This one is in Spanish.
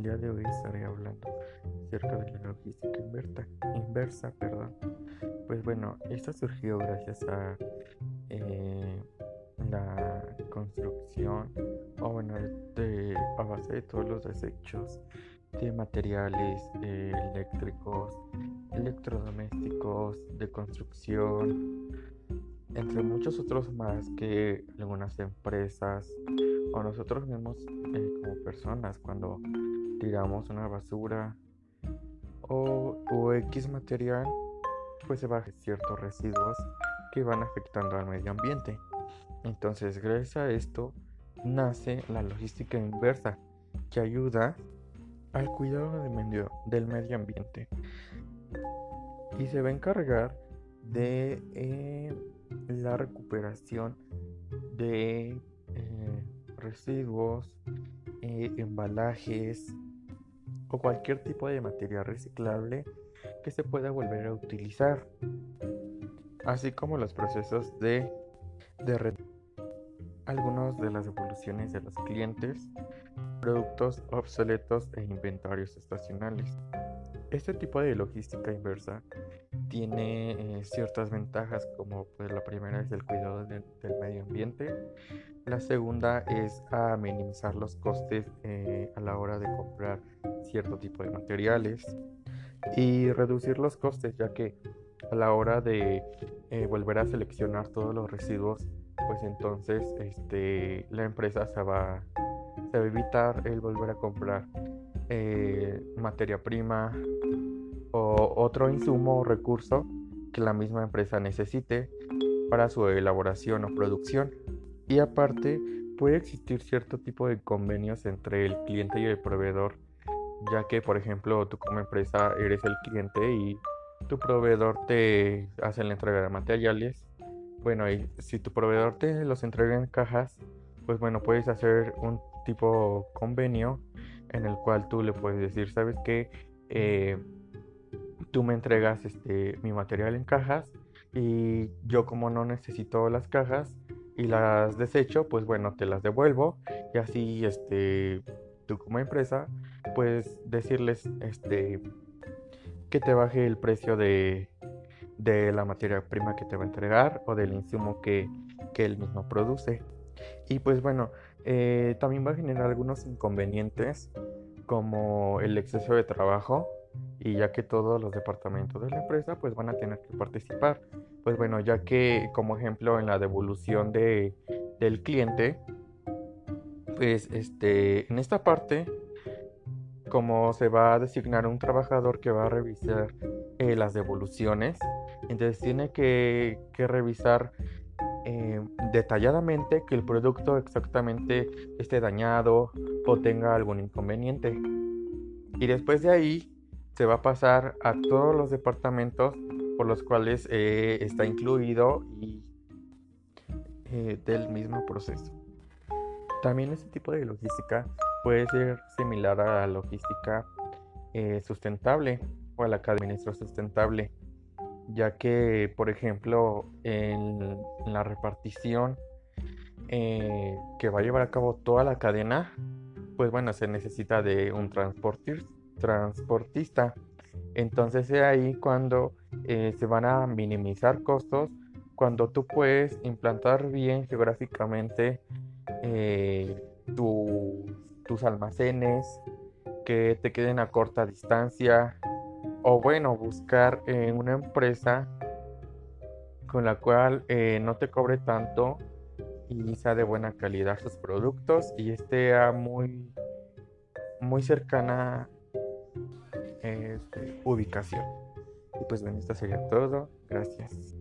el día de hoy estaré hablando acerca de la logística inversa, inversa perdón. Pues bueno, esta surgió gracias a eh, la construcción, o bueno, a base de todos los desechos de materiales eh, eléctricos, electrodomésticos, de construcción, entre muchos otros más que algunas empresas o nosotros mismos eh, como personas cuando tiramos una basura o, o, X material, pues se bajan ciertos residuos que van afectando al medio ambiente. Entonces, gracias a esto, nace la logística inversa, que ayuda al cuidado medio, del medio ambiente y se va a encargar de eh, la recuperación de eh, residuos, eh, embalajes o cualquier tipo de material reciclable que se pueda volver a utilizar, así como los procesos de, de algunas de las devoluciones de los clientes, productos obsoletos e inventarios estacionales. Este tipo de logística inversa tiene eh, ciertas ventajas como pues la primera es el cuidado del medio ambiente, la segunda es a minimizar los costes eh, a la hora de comprar cierto tipo de materiales y reducir los costes ya que a la hora de eh, volver a seleccionar todos los residuos pues entonces este, la empresa se va, a evitar el volver a comprar materia prima o otro insumo o recurso que la misma empresa necesite para su elaboración o producción. Y aparte, puede existir cierto tipo de convenios entre el cliente y el proveedor, ya que, por ejemplo, tú como empresa eres el cliente y tu proveedor te hace la entrega de materiales. Bueno, y si tu proveedor te los entrega en cajas, pues bueno, puedes hacer un tipo convenio en el cual tú le puedes decir, ¿sabes qué? Eh, tú me entregas este, mi material en cajas y yo como no necesito las cajas y las desecho, pues bueno, te las devuelvo y así este, tú como empresa puedes decirles este, que te baje el precio de, de la materia prima que te va a entregar o del insumo que, que él mismo produce. Y pues bueno, eh, también va a generar algunos inconvenientes como el exceso de trabajo y ya que todos los departamentos de la empresa pues van a tener que participar. Pues bueno, ya que como ejemplo en la devolución de, del cliente, pues este, en esta parte, como se va a designar un trabajador que va a revisar eh, las devoluciones, entonces tiene que, que revisar eh, detalladamente que el producto exactamente esté dañado o tenga algún inconveniente. Y después de ahí se va a pasar a todos los departamentos por los cuales eh, está incluido y eh, del mismo proceso. También este tipo de logística puede ser similar a la logística eh, sustentable o a la cadena sustentable, ya que, por ejemplo, en, la repartición que va a llevar a cabo toda la cadena, pues bueno, se necesita de un transportista. Entonces es ahí cuando eh, se van a minimizar costos, cuando tú puedes implantar bien geográficamente eh, tus almacenes, que te queden a corta distancia, o bueno, buscar en una empresa con la cual eh, no te cobre tanto y sea de buena calidad sus productos y esté muy muy cercana este, ubicación. Y pues bueno, esto sería todo. Gracias.